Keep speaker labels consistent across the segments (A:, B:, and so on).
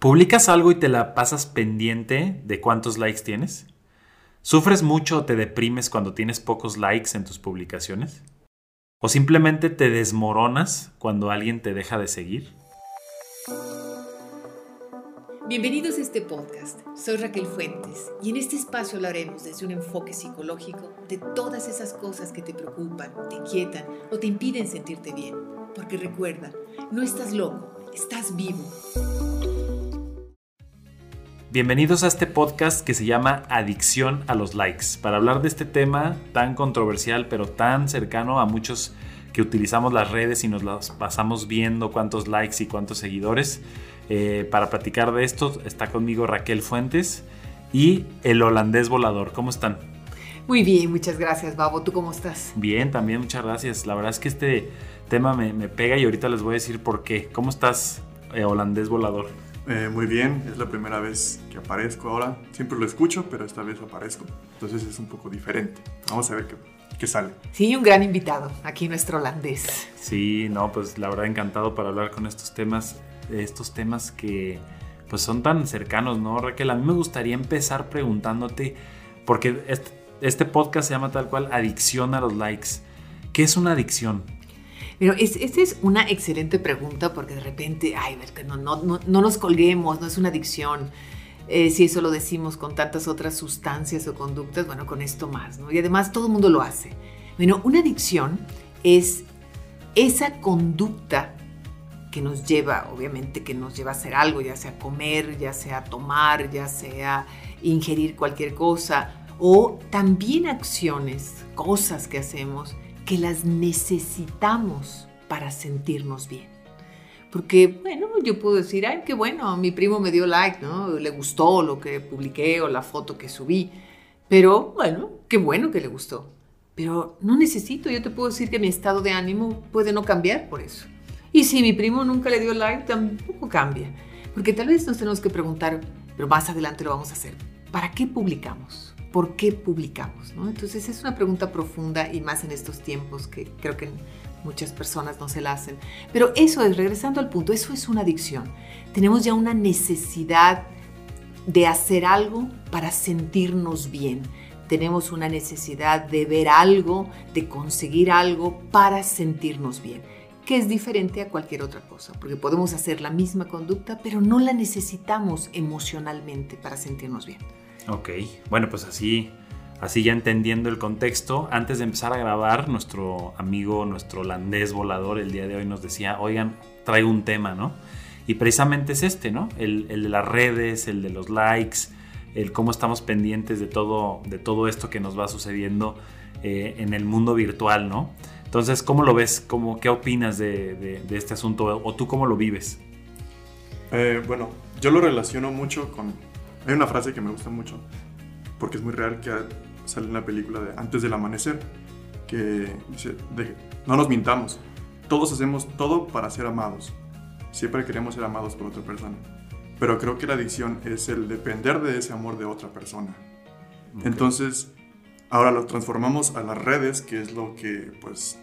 A: ¿Publicas algo y te la pasas pendiente de cuántos likes tienes? ¿Sufres mucho o te deprimes cuando tienes pocos likes en tus publicaciones? ¿O simplemente te desmoronas cuando alguien te deja de seguir?
B: Bienvenidos a este podcast. Soy Raquel Fuentes y en este espacio hablaremos desde un enfoque psicológico de todas esas cosas que te preocupan, te inquietan o te impiden sentirte bien. Porque recuerda, no estás loco, estás vivo.
A: Bienvenidos a este podcast que se llama Adicción a los likes, para hablar de este tema tan controversial pero tan cercano a muchos que utilizamos las redes y nos las pasamos viendo cuántos likes y cuántos seguidores. Eh, para platicar de esto está conmigo Raquel Fuentes y el holandés volador. ¿Cómo están?
B: Muy bien, muchas gracias, Babo. ¿Tú cómo estás?
A: Bien, también muchas gracias. La verdad es que este tema me, pega y ahorita les voy a decir por qué. ¿Cómo estás, eh, holandés volador?
C: Eh, muy bien, es la primera vez que aparezco ahora. Siempre lo escucho, pero esta vez aparezco. Entonces es un poco diferente. Vamos a ver qué, qué sale.
B: Sí, un gran invitado, aquí nuestro holandés.
A: Sí, no, pues la verdad encantado para hablar con estos temas, estos temas que pues son tan cercanos, ¿no, Raquel? A mí me gustaría empezar preguntándote, porque este, este podcast se llama tal cual Adicción a los likes. ¿Qué es una adicción?
B: Pero es, esta es una excelente pregunta porque de repente, ay, no, no, no, no nos colguemos, no es una adicción. Eh, si eso lo decimos con tantas otras sustancias o conductas, bueno, con esto más, ¿no? Y además todo el mundo lo hace. Bueno, una adicción es esa conducta que nos lleva, obviamente, que nos lleva a hacer algo, ya sea comer, ya sea tomar, ya sea ingerir cualquier cosa, o también acciones, cosas que hacemos que las necesitamos para sentirnos bien. Porque, bueno, yo puedo decir, ay, qué bueno, mi primo me dio like, ¿no? Le gustó lo que publiqué o la foto que subí. Pero, bueno, qué bueno que le gustó. Pero no necesito, yo te puedo decir que mi estado de ánimo puede no cambiar por eso. Y si mi primo nunca le dio like, tampoco cambia. Porque tal vez nos tenemos que preguntar, pero más adelante lo vamos a hacer, ¿para qué publicamos? ¿Por qué publicamos? Entonces es una pregunta profunda y más en estos tiempos que creo que muchas personas no se la hacen. Pero eso es, regresando al punto, eso es una adicción. Tenemos ya una necesidad de hacer algo para sentirnos bien. Tenemos una necesidad de ver algo, de conseguir algo para sentirnos bien, que es diferente a cualquier otra cosa, porque podemos hacer la misma conducta, pero no la necesitamos emocionalmente para sentirnos bien.
A: Ok, bueno, pues así, así ya entendiendo el contexto, antes de empezar a grabar, nuestro amigo, nuestro holandés volador el día de hoy nos decía, oigan, traigo un tema, ¿no? Y precisamente es este, ¿no? El, de las redes, el de los likes, el cómo estamos pendientes de todo, de todo esto que nos va sucediendo eh, en el mundo virtual, ¿no? Entonces, ¿cómo lo ves? ¿Cómo, ¿Qué opinas de, este asunto? ¿O tú cómo lo vives?
C: Eh, bueno, yo lo relaciono mucho con hay una frase que me gusta mucho, porque es muy real, que sale en la película de Antes del Amanecer, que dice, no nos mintamos, todos hacemos todo para ser amados. Siempre queremos ser amados por otra persona. Pero creo que la adicción es el depender de ese amor de otra persona. Entonces, ahora lo transformamos a las redes, que es lo que, pues,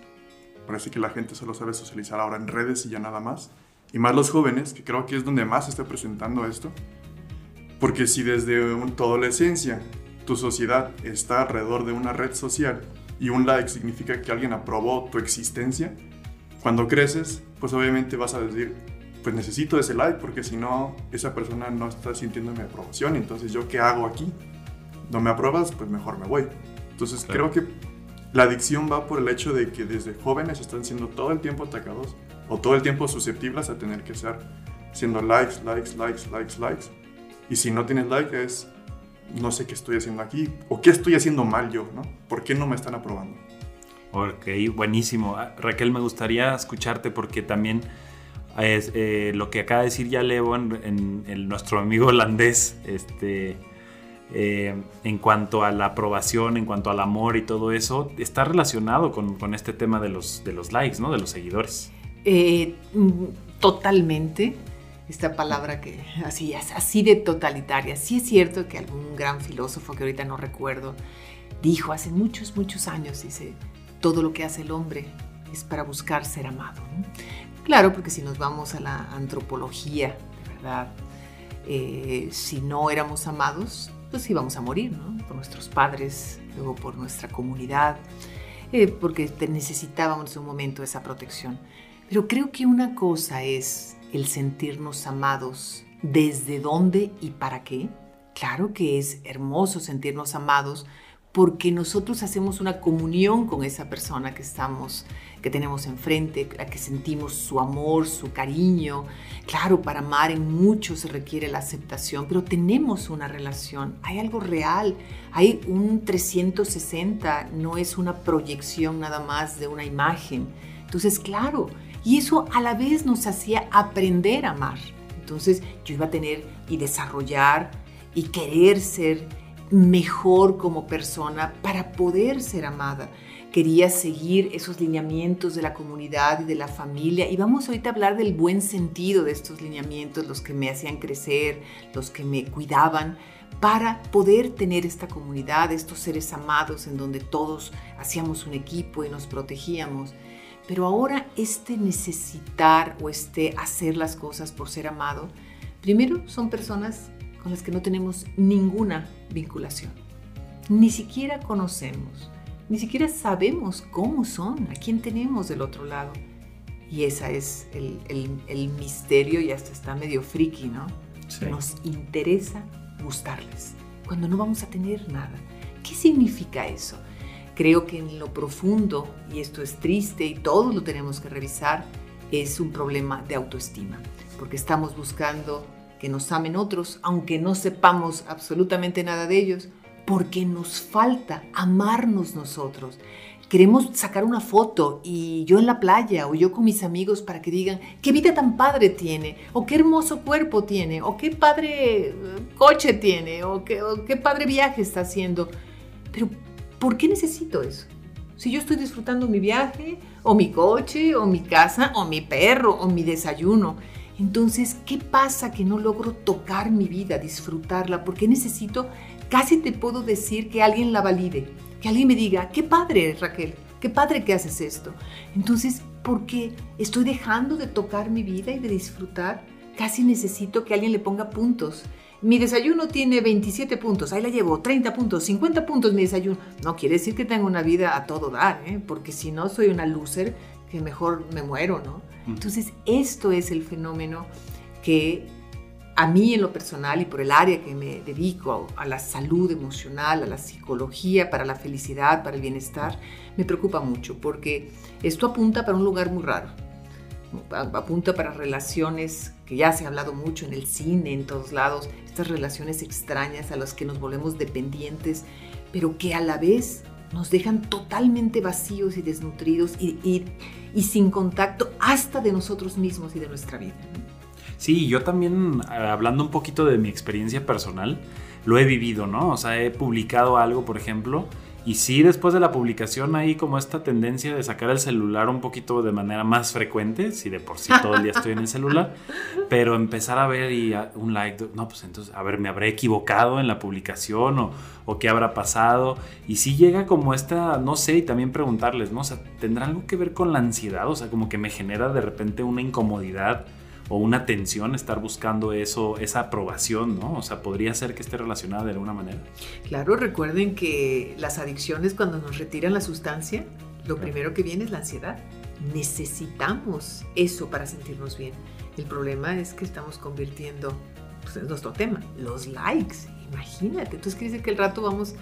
C: parece que la gente solo sabe socializar ahora en redes y ya nada más. Y más los jóvenes, que creo que es donde más se está presentando esto. Porque si desde tu adolescencia tu sociedad está alrededor de una red social y un like significa que alguien aprobó tu existencia, cuando creces, pues obviamente vas a decir, pues necesito ese like porque si no, esa persona no está sintiendo mi aprobación, entonces yo qué hago aquí? No me apruebas, pues mejor me voy. Entonces creo que la adicción va por el hecho de que desde jóvenes están siendo todo el tiempo atacados o todo el tiempo susceptibles a tener que estar siendo likes, likes, likes, likes, likes y si no tienes like es, no sé qué estoy haciendo aquí o qué estoy haciendo mal yo, ¿no? ¿Por qué no me están aprobando?
A: Ok, buenísimo. Ah, Raquel, me gustaría escucharte porque también es, eh, lo que acaba de decir ya Levo en, nuestro amigo holandés, este, eh, en cuanto a la aprobación, en cuanto al amor y todo eso, está relacionado con, con este tema de los, de los likes, ¿no? De los seguidores.
B: Eh, mm, totalmente esta palabra que así es, así de totalitaria. Sí es cierto que algún gran filósofo que ahorita no recuerdo dijo hace muchos, muchos años, dice, todo lo que hace el hombre es para buscar ser amado. Claro, porque si nos vamos a la antropología, de verdad, eh, si no éramos amados, pues íbamos a morir, ¿no? Por nuestros padres, luego por nuestra comunidad, eh, porque necesitábamos en un momento esa protección. Pero creo que una cosa es el sentirnos amados, desde dónde y para qué. Claro que es hermoso sentirnos amados porque nosotros hacemos una comunión con esa persona que estamos, que tenemos enfrente, la que sentimos su amor, su cariño. Claro, para amar en mucho se requiere la aceptación, pero tenemos una relación, hay algo real, hay un 360, no es una proyección nada más de una imagen. Entonces, claro, y eso a la vez nos hacía aprender a amar. Entonces, yo iba a tener y desarrollar y querer ser mejor como persona para poder ser amada. Quería seguir esos lineamientos de la comunidad y de la familia. Y vamos ahorita a hablar del buen sentido de estos lineamientos, los que me hacían crecer, los que me cuidaban, para poder tener esta comunidad, estos seres amados en donde todos hacíamos un equipo y nos protegíamos. Pero ahora este necesitar o este hacer las cosas por ser amado, primero son personas con las que no tenemos ninguna vinculación. Ni siquiera conocemos, ni siquiera sabemos cómo son, a quién tenemos del otro lado. Y ese es el, misterio y hasta está medio friki, ¿no? Nos interesa gustarles cuando no vamos a tener nada. ¿Qué significa eso? Creo que en lo profundo, y esto es triste y todos lo tenemos que revisar, es un problema de autoestima, porque estamos buscando que nos amen otros, aunque no sepamos absolutamente nada de ellos, porque nos falta amarnos nosotros. Queremos sacar una foto y yo en la playa o yo con mis amigos para que digan qué vida tan padre tiene, o qué hermoso cuerpo tiene, o qué padre eh, coche tiene, o qué, o qué padre viaje está haciendo. Pero, ¿por qué necesito eso? Si yo estoy disfrutando mi viaje, o mi coche, o mi casa, o mi perro, o mi desayuno. Entonces, ¿qué pasa que no logro tocar mi vida, disfrutarla? Porque necesito, casi te puedo decir que alguien la valide, que alguien me diga, qué padre Raquel, qué padre que haces esto. Entonces, porque estoy dejando de tocar mi vida y de disfrutar, casi necesito que alguien le ponga puntos. Mi desayuno tiene 27 puntos, ahí la llevo, 30 puntos, 50 puntos mi desayuno. No quiere decir que tenga una vida a todo dar, ¿eh? porque si no soy una loser que mejor me muero, ¿no? Entonces, esto es el fenómeno que a mí en lo personal y por el área que me dedico a, la salud emocional, a la psicología, para la felicidad, para el bienestar, me preocupa mucho porque esto apunta para un lugar muy raro. Apunta para relaciones que ya se ha hablado mucho en el cine, en todos lados, estas relaciones extrañas a las que nos volvemos dependientes, pero que a la vez nos dejan totalmente vacíos y desnutridos y, sin contacto hasta de nosotros mismos y de nuestra vida.
A: Sí, yo también, eh, hablando un poquito de mi experiencia personal, lo he vivido, ¿no? O sea, he publicado algo, por ejemplo, y sí, después de la publicación hay como esta tendencia de sacar el celular un poquito de manera más frecuente, si de por sí todo el día estoy en el celular, pero empezar a ver y un like, no, pues entonces, a ver, me habré equivocado en la publicación o, o qué habrá pasado. Y sí llega como esta, no sé, y también preguntarles, ¿no? O sea, ¿tendrá algo que ver con la ansiedad? O sea, como que me genera de repente una incomodidad o una tensión estar buscando eso, esa aprobación, ¿no? O sea, podría ser que esté relacionada de alguna manera.
B: Claro, recuerden que las adicciones cuando nos retiran la sustancia, lo primero que viene es la ansiedad. Necesitamos eso para sentirnos bien. El problema es que estamos convirtiendo, pues, nuestro tema, los likes. Imagínate, entonces quiere decir que el rato vamos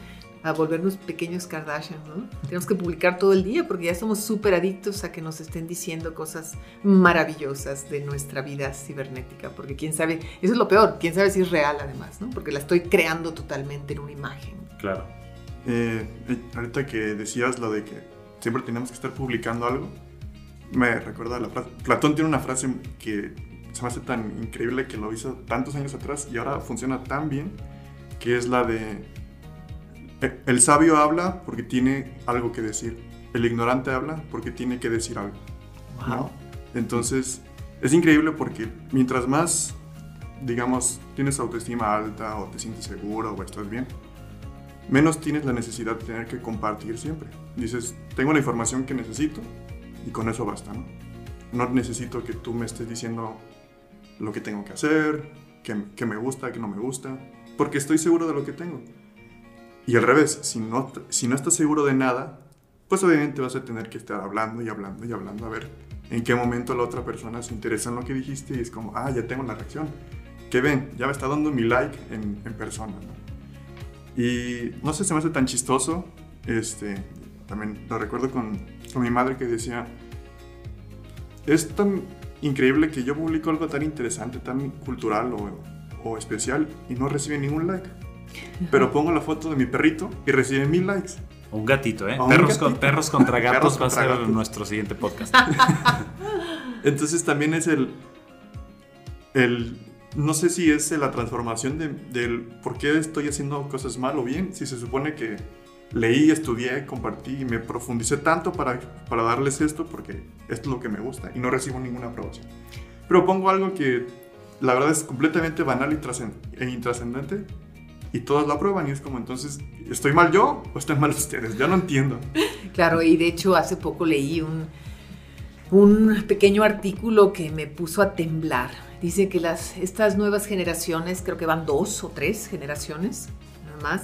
B: a volvernos pequeños Kardashian, ¿no? Tenemos que publicar todo el día porque ya somos súper adictos a que nos estén diciendo cosas maravillosas de nuestra vida cibernética, porque quién sabe, eso es lo peor, quién sabe si es real además, ¿no? Porque la estoy creando totalmente en una imagen.
A: Claro.
C: Eh, eh, ahorita que decías lo de que siempre tenemos que estar publicando algo, me recuerda la frase, Platón tiene una frase que se me hace tan increíble que lo hizo tantos años atrás y ahora funciona tan bien, que es la de el sabio habla porque tiene algo que decir. El ignorante habla porque tiene que decir algo. Entonces, es increíble porque mientras más, digamos, tienes autoestima alta o te sientes seguro o estás bien, menos tienes la necesidad de tener que compartir siempre. Dices, tengo la información que necesito y con eso basta, ¿no? No necesito que tú me estés diciendo lo que tengo que hacer, que, me gusta, que no me gusta, porque estoy seguro de lo que tengo. Y al revés, si no, si no estás seguro de nada, pues obviamente vas a tener que estar hablando y hablando y hablando a ver en qué momento la otra persona se interesa en lo que dijiste y es como, ah, ya tengo la reacción. Que ven, ya me está dando mi like en, en persona. ¿no? Y no sé, se me hace tan chistoso. Este, también lo recuerdo con, con mi madre que decía, es tan increíble que yo publico algo tan interesante, tan cultural o, o especial y no recibe ningún like. Pero pongo la foto de mi perrito y recibe mil likes.
A: Un gatito, ¿eh? Perros, Con, perros contra gatos va a ser nuestro siguiente podcast.
C: Entonces también es el, el... No sé si es la transformación del por qué estoy haciendo cosas mal o bien, si se supone que leí, estudié, compartí y me profundicé tanto para, para darles esto porque esto es lo que me gusta y no recibo ninguna aprobación. Pero pongo algo que la verdad es completamente banal y e intrascendente y todos lo aprueban y es como entonces, ¿estoy mal yo o están mal ustedes? Yo no entiendo.
B: Claro, y de hecho hace poco leí un, un pequeño artículo que me puso a temblar. Dice que las, estas nuevas generaciones, creo que van dos o tres generaciones, nada más,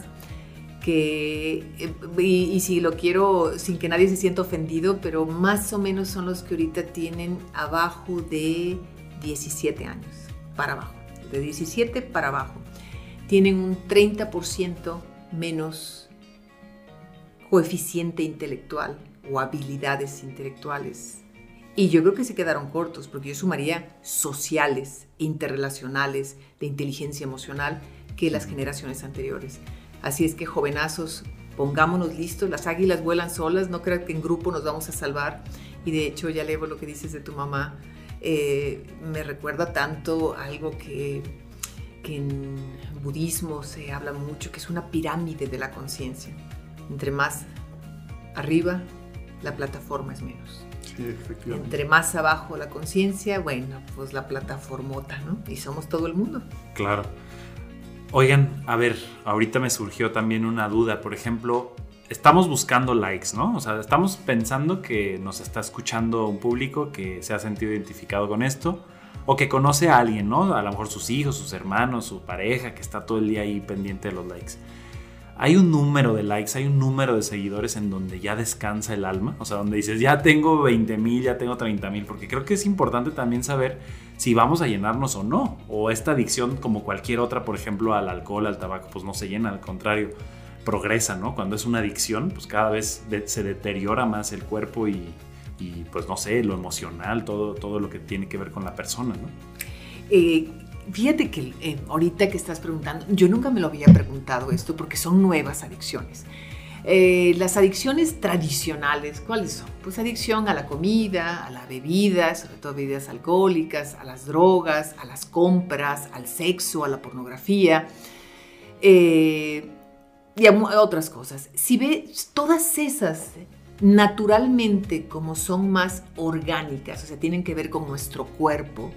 B: que, eh, y, si lo quiero sin que nadie se sienta ofendido, pero más o menos son los que ahorita tienen abajo de 17 años, para abajo, de 17 para abajo. Tienen un 30% menos coeficiente intelectual o habilidades intelectuales. Y yo creo que se quedaron cortos, porque yo sumaría sociales, interrelacionales, de inteligencia emocional, que las generaciones anteriores. Así es que jovenazos, pongámonos listos, las águilas vuelan solas, no crean que en grupo nos vamos a salvar. Y de hecho, ya leo lo que dices de tu mamá, eh, me recuerda tanto algo que, que en budismo se habla mucho, que es una pirámide de la conciencia. Entre más arriba, la plataforma es menos.
C: Sí, efectivamente.
B: Entre más abajo la conciencia, bueno, pues la plataformota, ¿no? Y somos todo el mundo.
A: Claro. Oigan, a ver, ahorita me surgió también una duda. Por ejemplo, estamos buscando likes, ¿no? O sea, estamos pensando que nos está escuchando un público que se ha sentido identificado con esto o que conoce a alguien, ¿no? A lo mejor sus hijos, sus hermanos, su pareja, que está todo el día ahí pendiente de los likes. Hay un número de likes, hay un número de seguidores en donde ya descansa el alma, o sea, donde dices, ya tengo 20 mil, ya tengo 30 mil, porque creo que es importante también saber si vamos a llenarnos o no. O esta adicción, como cualquier otra, por ejemplo, al alcohol, al tabaco, pues no se llena, al contrario, progresa, ¿no? Cuando es una adicción, pues cada vez se deteriora más el cuerpo y, pues no sé, lo emocional, todo, todo lo que tiene que ver con la persona, ¿no?
B: Eh, fíjate que eh, ahorita que estás preguntando, yo nunca me lo había preguntado esto porque son nuevas adicciones. Eh, las adicciones tradicionales, ¿cuáles son? Pues adicción a la comida, a la bebida, sobre todo bebidas alcohólicas, a las drogas, a las compras, al sexo, a la pornografía y a otras cosas. Si ves todas esas naturalmente como son más orgánicas, o sea, tienen que ver con nuestro cuerpo,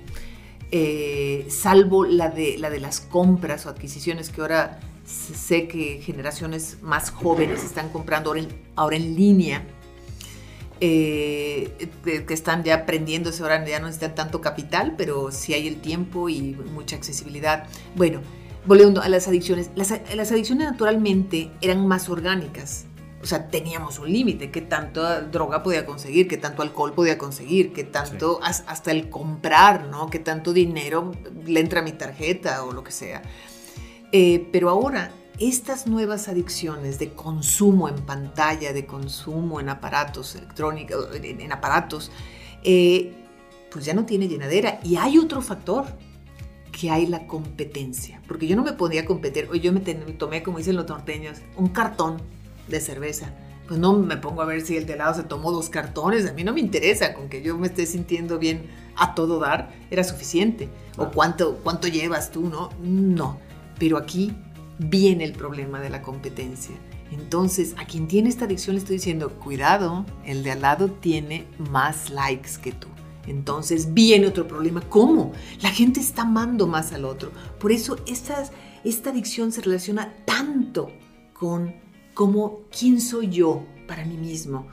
B: eh, salvo la de, la de las compras o adquisiciones que ahora sé que generaciones más jóvenes están comprando ahora en, línea, eh, que están ya aprendiéndose, ahora ya no necesitan tanto capital, pero sí hay el tiempo y mucha accesibilidad. Bueno, volviendo a las adicciones, las, las adicciones naturalmente eran más orgánicas. O sea, teníamos un límite, qué tanto droga podía conseguir, qué tanto alcohol podía conseguir, qué tanto, hasta el comprar, ¿no? Qué tanto dinero le entra a mi tarjeta o lo que sea. Eh, pero ahora, estas nuevas adicciones de consumo en pantalla, de consumo en aparatos electrónicos, en, aparatos, eh, pues ya no tiene llenadera. Y hay otro factor, que hay la competencia. Porque yo no me podía competir, o yo me tomé, como dicen los norteños, un cartón de cerveza. Pues no me pongo a ver si el de lado se tomó dos cartones, a mí no me interesa, con que yo me esté sintiendo bien a todo dar, era suficiente. O cuánto, cuánto llevas tú, ¿no? No. Pero aquí viene el problema de la competencia. Entonces, a quien tiene esta adicción le estoy diciendo, cuidado, el de al lado tiene más likes que tú. Entonces viene otro problema. ¿Cómo? La gente está amando más al otro. Por eso esta, esta adicción se relaciona tanto con cómo, quién soy yo para mí mismo,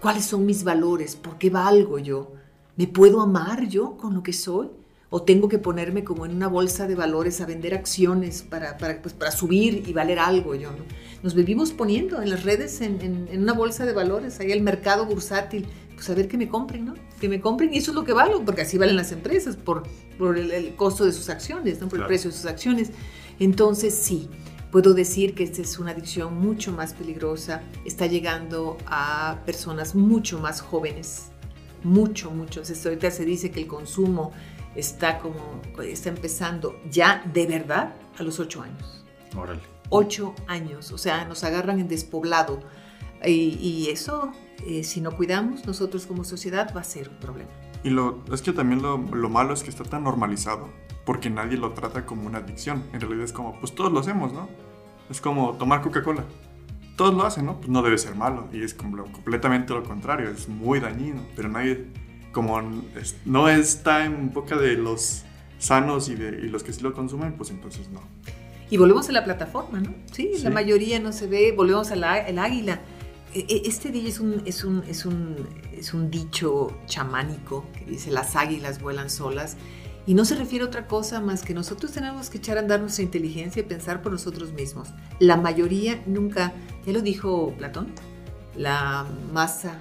B: cuáles son mis valores, por qué valgo yo, me puedo amar yo con lo que soy o tengo que ponerme como en una bolsa de valores a vender acciones para, para, pues, para subir y valer algo. Yo, ¿no? Nos vivimos poniendo en las redes en, en, una bolsa de valores, ahí el mercado bursátil, pues a ver que me compren, ¿no? Que me compren y eso es lo que valo, porque así valen las empresas, por, por el, costo de sus acciones, ¿no? Por el precio de sus acciones. Entonces, sí, puedo decir que esta es una adicción mucho más peligrosa, está llegando a personas mucho más jóvenes, mucho, mucho. ahorita se dice que el consumo está como, está empezando ya de verdad a los ocho años.
A: Órale.
B: Ocho años, o sea, nos agarran en despoblado. Y, eso, eh, si no cuidamos nosotros como sociedad, va a ser un problema.
C: Y lo, es que también lo, lo malo es que está tan normalizado, porque nadie lo trata como una adicción. En realidad es como, pues todos lo hacemos, ¿no? Es como tomar Coca-Cola. Todos lo hacen, ¿no? Pues no debe ser malo. Y es como completamente lo contrario, es muy dañino, pero nadie como no está en boca de los sanos y de los que sí lo consumen, pues entonces no.
B: Y volvemos a la plataforma, ¿no? Sí, la mayoría no se ve, volvemos al águila. E, e, este día es un, es, un, es, un, es un dicho chamánico que dice las águilas vuelan solas y no se refiere a otra cosa más que nosotros tenemos que echar a andar nuestra inteligencia y pensar por nosotros mismos. La mayoría nunca, ya lo dijo Platón, la masa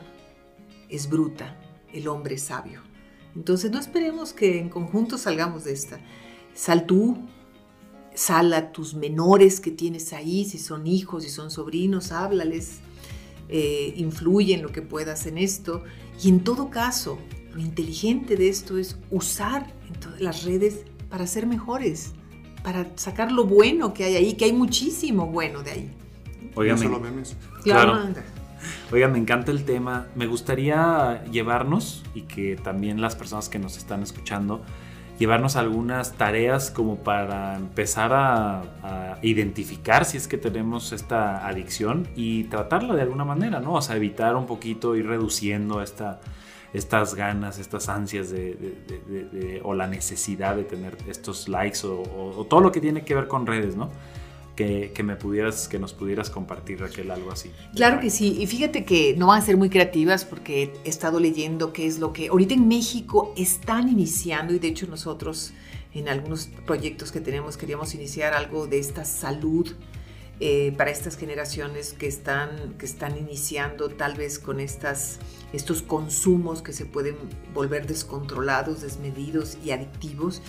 B: es bruta, el hombre sabio. Entonces no esperemos que en conjunto salgamos de esta. Sal tú, sal a tus menores que tienes ahí, si son hijos, si son sobrinos, háblales, eh, influye en lo que puedas en esto. Y en todo caso, lo inteligente de esto es usar las redes para ser mejores, para sacar lo bueno que hay ahí, que hay muchísimo bueno de ahí.
C: Oigan, no solo memes.
A: Claro. Oiga, me encanta el tema. Me gustaría llevarnos y que también las personas que nos están escuchando, llevarnos algunas tareas como para empezar a, identificar si es que tenemos esta adicción y tratarla de alguna manera, ¿no? O sea, evitar un poquito, ir reduciendo esta, estas ganas, estas ansias de, o la necesidad de tener estos likes o, todo lo que tiene que ver con redes, ¿no? que, me pudieras, que nos pudieras compartir, Raquel, algo así.
B: Claro que sí, y fíjate que no van a ser muy creativas porque he estado leyendo qué es lo que ahorita en México están iniciando y de hecho nosotros en algunos proyectos que tenemos queríamos iniciar algo de esta salud eh, para estas generaciones que están, que están iniciando tal vez con estas, estos consumos que se pueden volver descontrolados, desmedidos y adictivos.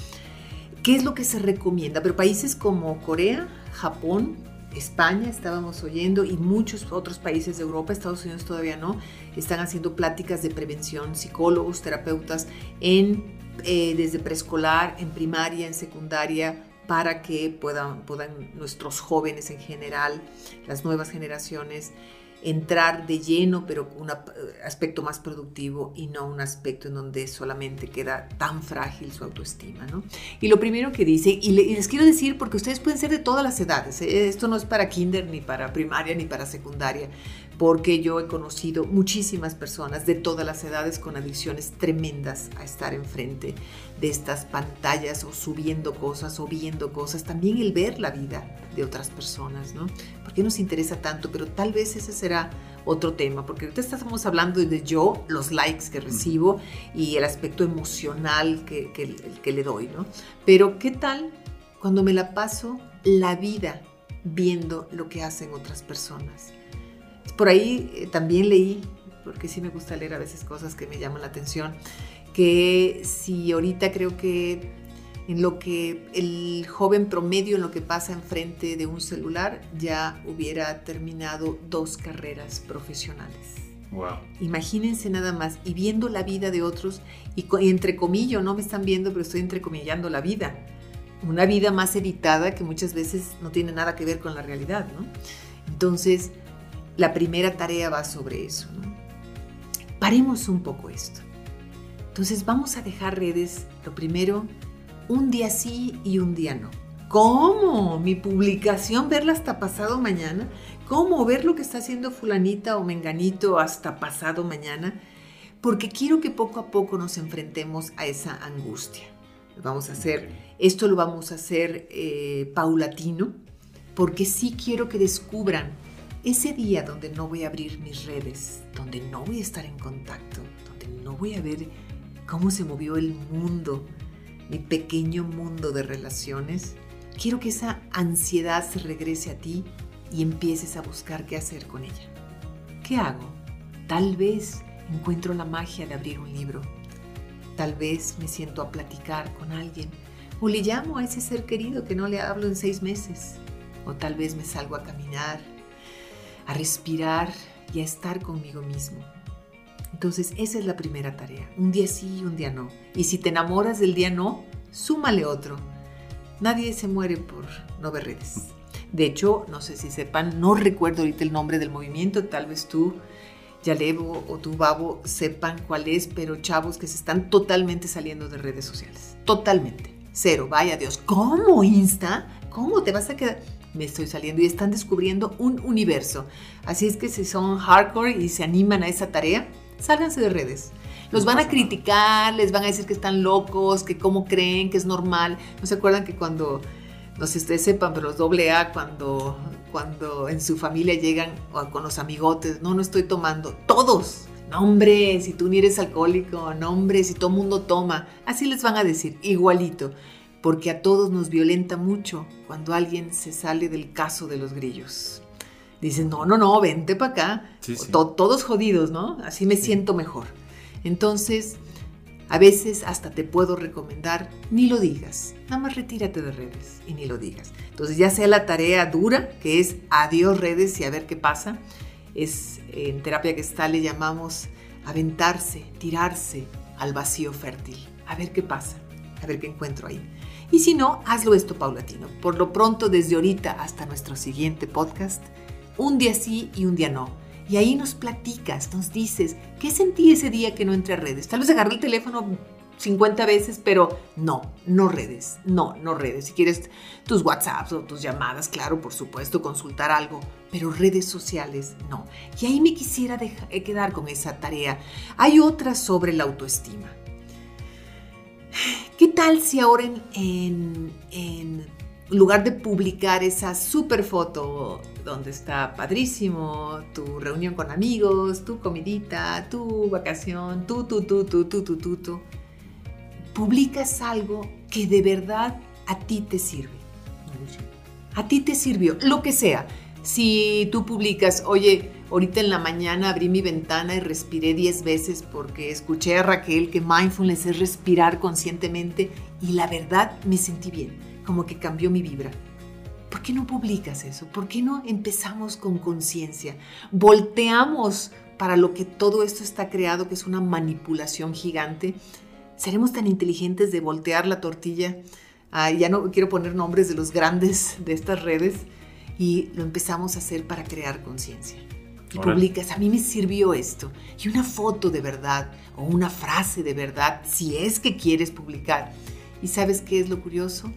B: ¿Qué es lo que se recomienda? Pero países como Corea, Japón, España estábamos oyendo y muchos otros países de Europa, Estados Unidos todavía no, están haciendo pláticas de prevención, psicólogos, terapeutas, en, eh, desde preescolar, en primaria, en secundaria, para que puedan, puedan nuestros jóvenes en general, las nuevas generaciones, entrar de lleno, pero con un aspecto más productivo y no un aspecto en donde solamente queda tan frágil su autoestima. ¿no? Y lo primero que dice, y, les quiero decir, porque ustedes pueden ser de todas las edades, ¿eh? esto no es para kinder, ni para primaria, ni para secundaria, porque yo he conocido muchísimas personas de todas las edades con adicciones tremendas a estar enfrente de estas pantallas o subiendo cosas o viendo cosas, también el ver la vida de otras personas, ¿no? ¿Por qué nos interesa tanto? Pero tal vez ese será otro tema, porque ahorita estamos hablando de yo, los likes que recibo y el aspecto emocional que, que, le doy, ¿no? Pero ¿qué tal cuando me la paso la vida viendo lo que hacen otras personas? Por ahí eh, también leí, porque sí me gusta leer a veces cosas que me llaman la atención, que si ahorita creo que en lo que el joven promedio, en lo que pasa enfrente de un celular, ya hubiera terminado dos carreras profesionales.
A: Wow.
B: Imagínense nada más, y viendo la vida de otros, y, entre comillas, no me están viendo, pero estoy entrecomillando la vida. Una vida más editada que muchas veces no tiene nada que ver con la realidad, ¿no? Entonces, la primera tarea va sobre eso, ¿no? Paremos un poco esto. Entonces vamos a dejar redes, lo primero, un día sí y un día no. ¿Cómo? Mi publicación, verla hasta pasado mañana. ¿Cómo ver lo que está haciendo fulanita o menganito hasta pasado mañana? Porque quiero que poco a poco nos enfrentemos a esa angustia. Vamos a hacer, esto lo vamos a hacer eh, paulatino, porque sí quiero que descubran ese día donde no voy a abrir mis redes, donde no voy a estar en contacto, donde no voy a ver cómo se movió el mundo mi pequeño mundo de relaciones, quiero que esa ansiedad se regrese a ti y empieces a buscar qué hacer con ella. ¿Qué hago? Tal vez encuentro la magia de abrir un libro. Tal vez me siento a platicar con alguien o le llamo a ese ser querido que no le hablo en seis meses. O tal vez me salgo a caminar, a respirar y a estar conmigo mismo. Entonces esa es la primera tarea. Un día sí y un día no. Y si te enamoras del día no, súmale otro. Nadie se muere por no ver redes. De hecho, no sé si sepan, no recuerdo ahorita el nombre del movimiento, tal vez tú, Yalevo o tú, Babo, sepan cuál es, pero chavos que se están totalmente saliendo de redes sociales. Totalmente. Cero, vaya Dios. ¿Cómo Insta? ¿Cómo te vas a quedar? Me estoy saliendo y están descubriendo un universo. Así es que si son hardcore y se animan a esa tarea, sálganse de redes. Los van a criticar, les van a decir que están locos, que cómo creen, que es normal. ¿No se acuerdan que cuando, no sé si ustedes sepan, pero los doble A, cuando, cuando en su familia llegan con los amigotes, no, no estoy tomando, todos. No, hombre, si tú ni eres alcohólico, no, hombre, si todo mundo toma. Así les van a decir, igualito, porque a todos nos violenta mucho cuando alguien se sale del caso de los grillos. Dicen, no, no, no, vente para acá. todos jodidos, ¿no? Así me siento mejor. Entonces, a veces hasta te puedo recomendar, ni lo digas, nada más retírate de redes y ni lo digas. Entonces, ya sea la tarea dura, que es adiós redes y a ver qué pasa, es en terapia que está le llamamos aventarse, tirarse al vacío fértil, a ver qué pasa, a ver qué encuentro ahí. Y si no, hazlo esto paulatino. Por lo pronto, desde ahorita hasta nuestro siguiente podcast, un día sí y un día no. Y ahí nos platicas, nos dices, ¿qué sentí ese día que no entré a redes? Tal vez agarré el teléfono 50 veces, pero no, no redes, no, no redes. Si quieres tus WhatsApps o tus llamadas, claro, por supuesto, consultar algo, pero redes sociales, no. Y ahí me quisiera eh, quedar con esa tarea. Hay otras sobre la autoestima. ¿Qué tal si ahora en, en lugar de publicar esa super foto donde está padrísimo tu reunión con amigos, tu comidita, tu vacación, tu, tu, tu, tu, tu, tu, tu, tu, publicas algo que de verdad a ti te sirve. A ti te sirvió, lo que sea. Si tú publicas, oye, ahorita en la mañana abrí mi ventana y respiré 10 veces porque escuché a Raquel que mindfulness es respirar conscientemente y la verdad me sentí bien como que cambió mi vibra. ¿Por qué no publicas eso? ¿Por qué no empezamos con conciencia? Volteamos para lo que todo esto está creado, que es una manipulación gigante. ¿Seremos tan inteligentes de voltear la tortilla? Ah, ya no quiero poner nombres de los grandes de estas redes y lo empezamos a hacer para crear conciencia. Y publicas, a mí me sirvió esto. Y una foto de verdad o una frase de verdad, si es que quieres publicar. ¿Y sabes qué es lo curioso?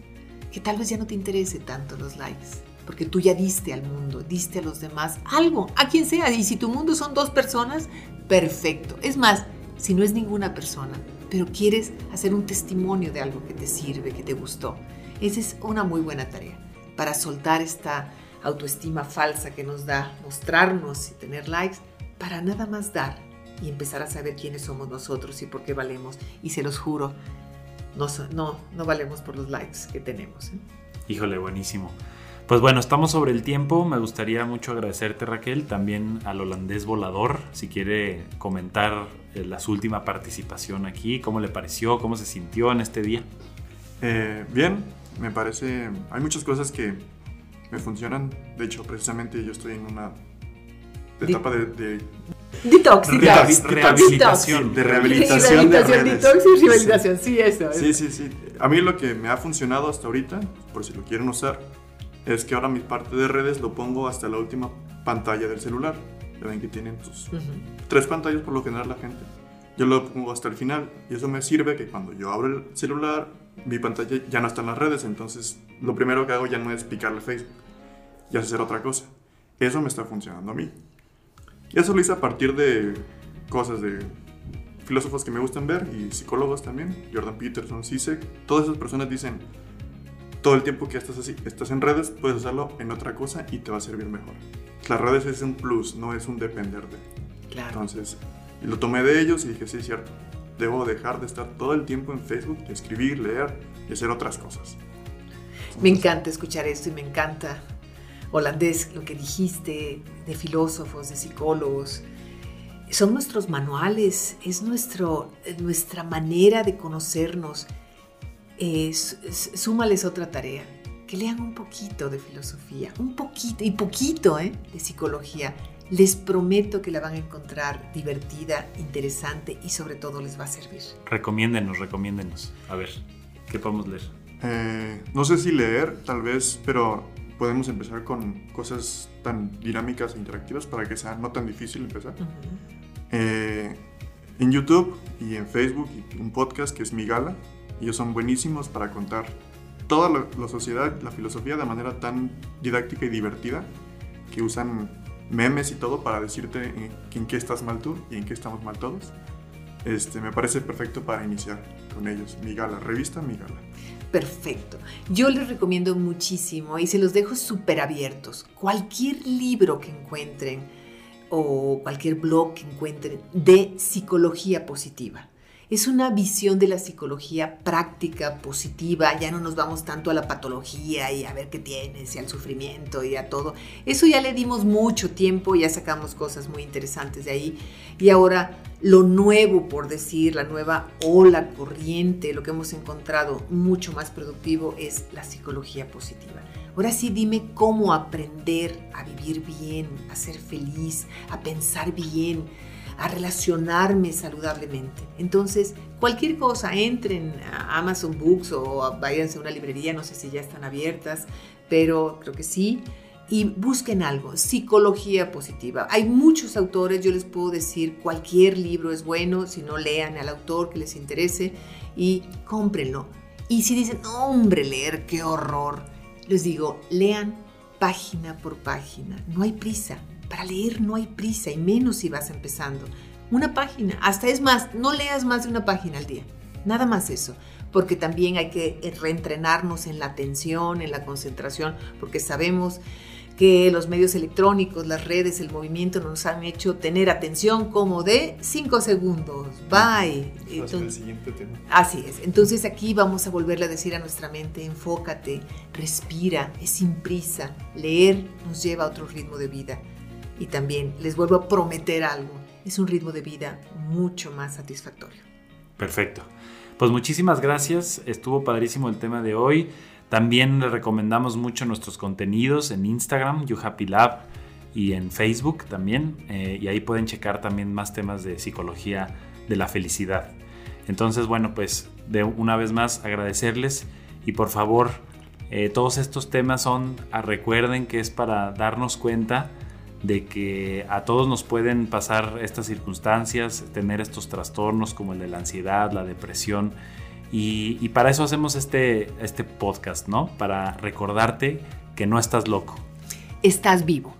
B: que tal vez ya no te interese tanto los likes, porque tú ya diste al mundo, diste a los demás algo, a quien sea, y si tu mundo son dos personas, perfecto. Es más, si no es ninguna persona, pero quieres hacer un testimonio de algo que te sirve, que te gustó, esa es una muy buena tarea para soltar esta autoestima falsa que nos da mostrarnos y tener likes, para nada más dar y empezar a saber quiénes somos nosotros y por qué valemos. Y se los juro, no, no, valemos por los likes que tenemos. ¿eh?
A: Híjole, buenísimo. Pues bueno, estamos sobre el tiempo. Me gustaría mucho agradecerte, Raquel, también al holandés volador, si quiere comentar eh, la su última participación aquí, cómo le pareció, cómo se sintió en este día.
C: Eh, bien, me parece, hay muchas cosas que me funcionan. De hecho, precisamente yo estoy en una etapa de
B: Detox,
A: detox, rehabilitación.
C: De rehabilitación. de redes.
B: Detox y rehabilitación, sí, eso.
C: Sí, sí, sí. A mí lo que me ha funcionado hasta ahorita, por si lo quieren usar, es que ahora mi parte de redes lo pongo hasta la última pantalla del celular. Ya ven que tienen tus tres pantallas por lo general la gente. Yo lo pongo hasta el final y eso me sirve que cuando yo abro el celular, mi pantalla ya no está en las redes, entonces lo primero que hago ya no es picarle Facebook, ya es hacer otra cosa. Eso me está funcionando a mí. Y eso lo hice a partir de cosas de filósofos que me gustan ver y psicólogos también, Jordan Peterson, Sisek. Todas esas personas dicen, todo el tiempo que estás, así, estás en redes, puedes usarlo en otra cosa y te va a servir mejor. Las redes es un plus, no es un depender de. Claro. Entonces, lo tomé de ellos y dije, sí, es cierto. Debo dejar de estar todo el tiempo en Facebook, escribir, leer y hacer otras cosas.
B: me encanta escuchar esto y me encanta, holandés, lo que dijiste de filósofos, de psicólogos. Son nuestros manuales, es nuestro, nuestra manera de conocernos. súmales otra tarea, que lean un poquito de filosofía, un poquito, y poquito ¿eh? de psicología. Les prometo que la van a encontrar divertida, interesante y sobre todo les va a servir.
A: Recomiéndenos, recomiéndenos. A ver, ¿qué podemos leer?
C: Eh, no sé si leer, tal vez, pero podemos empezar con cosas tan dinámicas e interactivas para que sea no tan difícil empezar. Eh, en YouTube y en Facebook un podcast que es Mi Gala. Ellos son buenísimos para contar toda la, sociedad, la filosofía de manera tan didáctica y divertida que usan memes y todo para decirte en, qué estás mal tú y en qué estamos mal todos. Este, me parece perfecto para iniciar con ellos. Mi gala, revista Mi gala.
B: Perfecto. Yo les recomiendo muchísimo y se los dejo súper abiertos. Cualquier libro que encuentren o cualquier blog que encuentren de psicología positiva es una visión de la psicología práctica, positiva, ya no nos vamos tanto a la patología y a ver qué tienes y al sufrimiento y a todo. Eso ya le dimos mucho tiempo, ya sacamos cosas muy interesantes de ahí y ahora lo nuevo, por decir, la nueva ola corriente, lo que hemos encontrado mucho más productivo es la psicología positiva. Ahora sí dime cómo aprender a vivir bien, a ser feliz, a pensar bien, a relacionarme saludablemente. Entonces, cualquier cosa, entren a Amazon Books o váyanse a una librería, no sé si ya están abiertas, pero creo que sí. Y busquen algo, psicología positiva. Hay muchos autores, yo les puedo decir, cualquier libro es bueno, si no lean al autor que les interese y cómprenlo. Y si dicen, hombre, leer, qué horror, les digo, lean página por página, no hay prisa. Para leer no hay prisa y menos si vas empezando. Una página, hasta es más, no leas más de una página al día. Nada más eso, porque también hay que reentrenarnos en la atención, en la concentración, porque sabemos que los medios electrónicos, las redes, el movimiento nos han hecho tener atención como de 5 segundos. Bye.
C: el siguiente tema.
B: Así es. Entonces aquí vamos a volverle a decir a nuestra mente, enfócate, respira, es sin prisa. Leer nos lleva a otro ritmo de vida. Y también les vuelvo a prometer algo, es un ritmo de vida mucho más satisfactorio.
A: Perfecto. Pues muchísimas gracias, estuvo padrísimo el tema de hoy. También les recomendamos mucho nuestros contenidos en Instagram, YouHappyLab y en Facebook también. Eh, y ahí pueden checar también más temas de psicología de la felicidad. Entonces, bueno, pues de una vez más agradecerles y por favor, eh, todos estos temas son, ah, recuerden que es para darnos cuenta de que a todos nos pueden pasar estas circunstancias, tener estos trastornos como el de la ansiedad, la depresión. Y, para eso hacemos este, este podcast, ¿no? Para recordarte que no estás loco.
B: Estás vivo.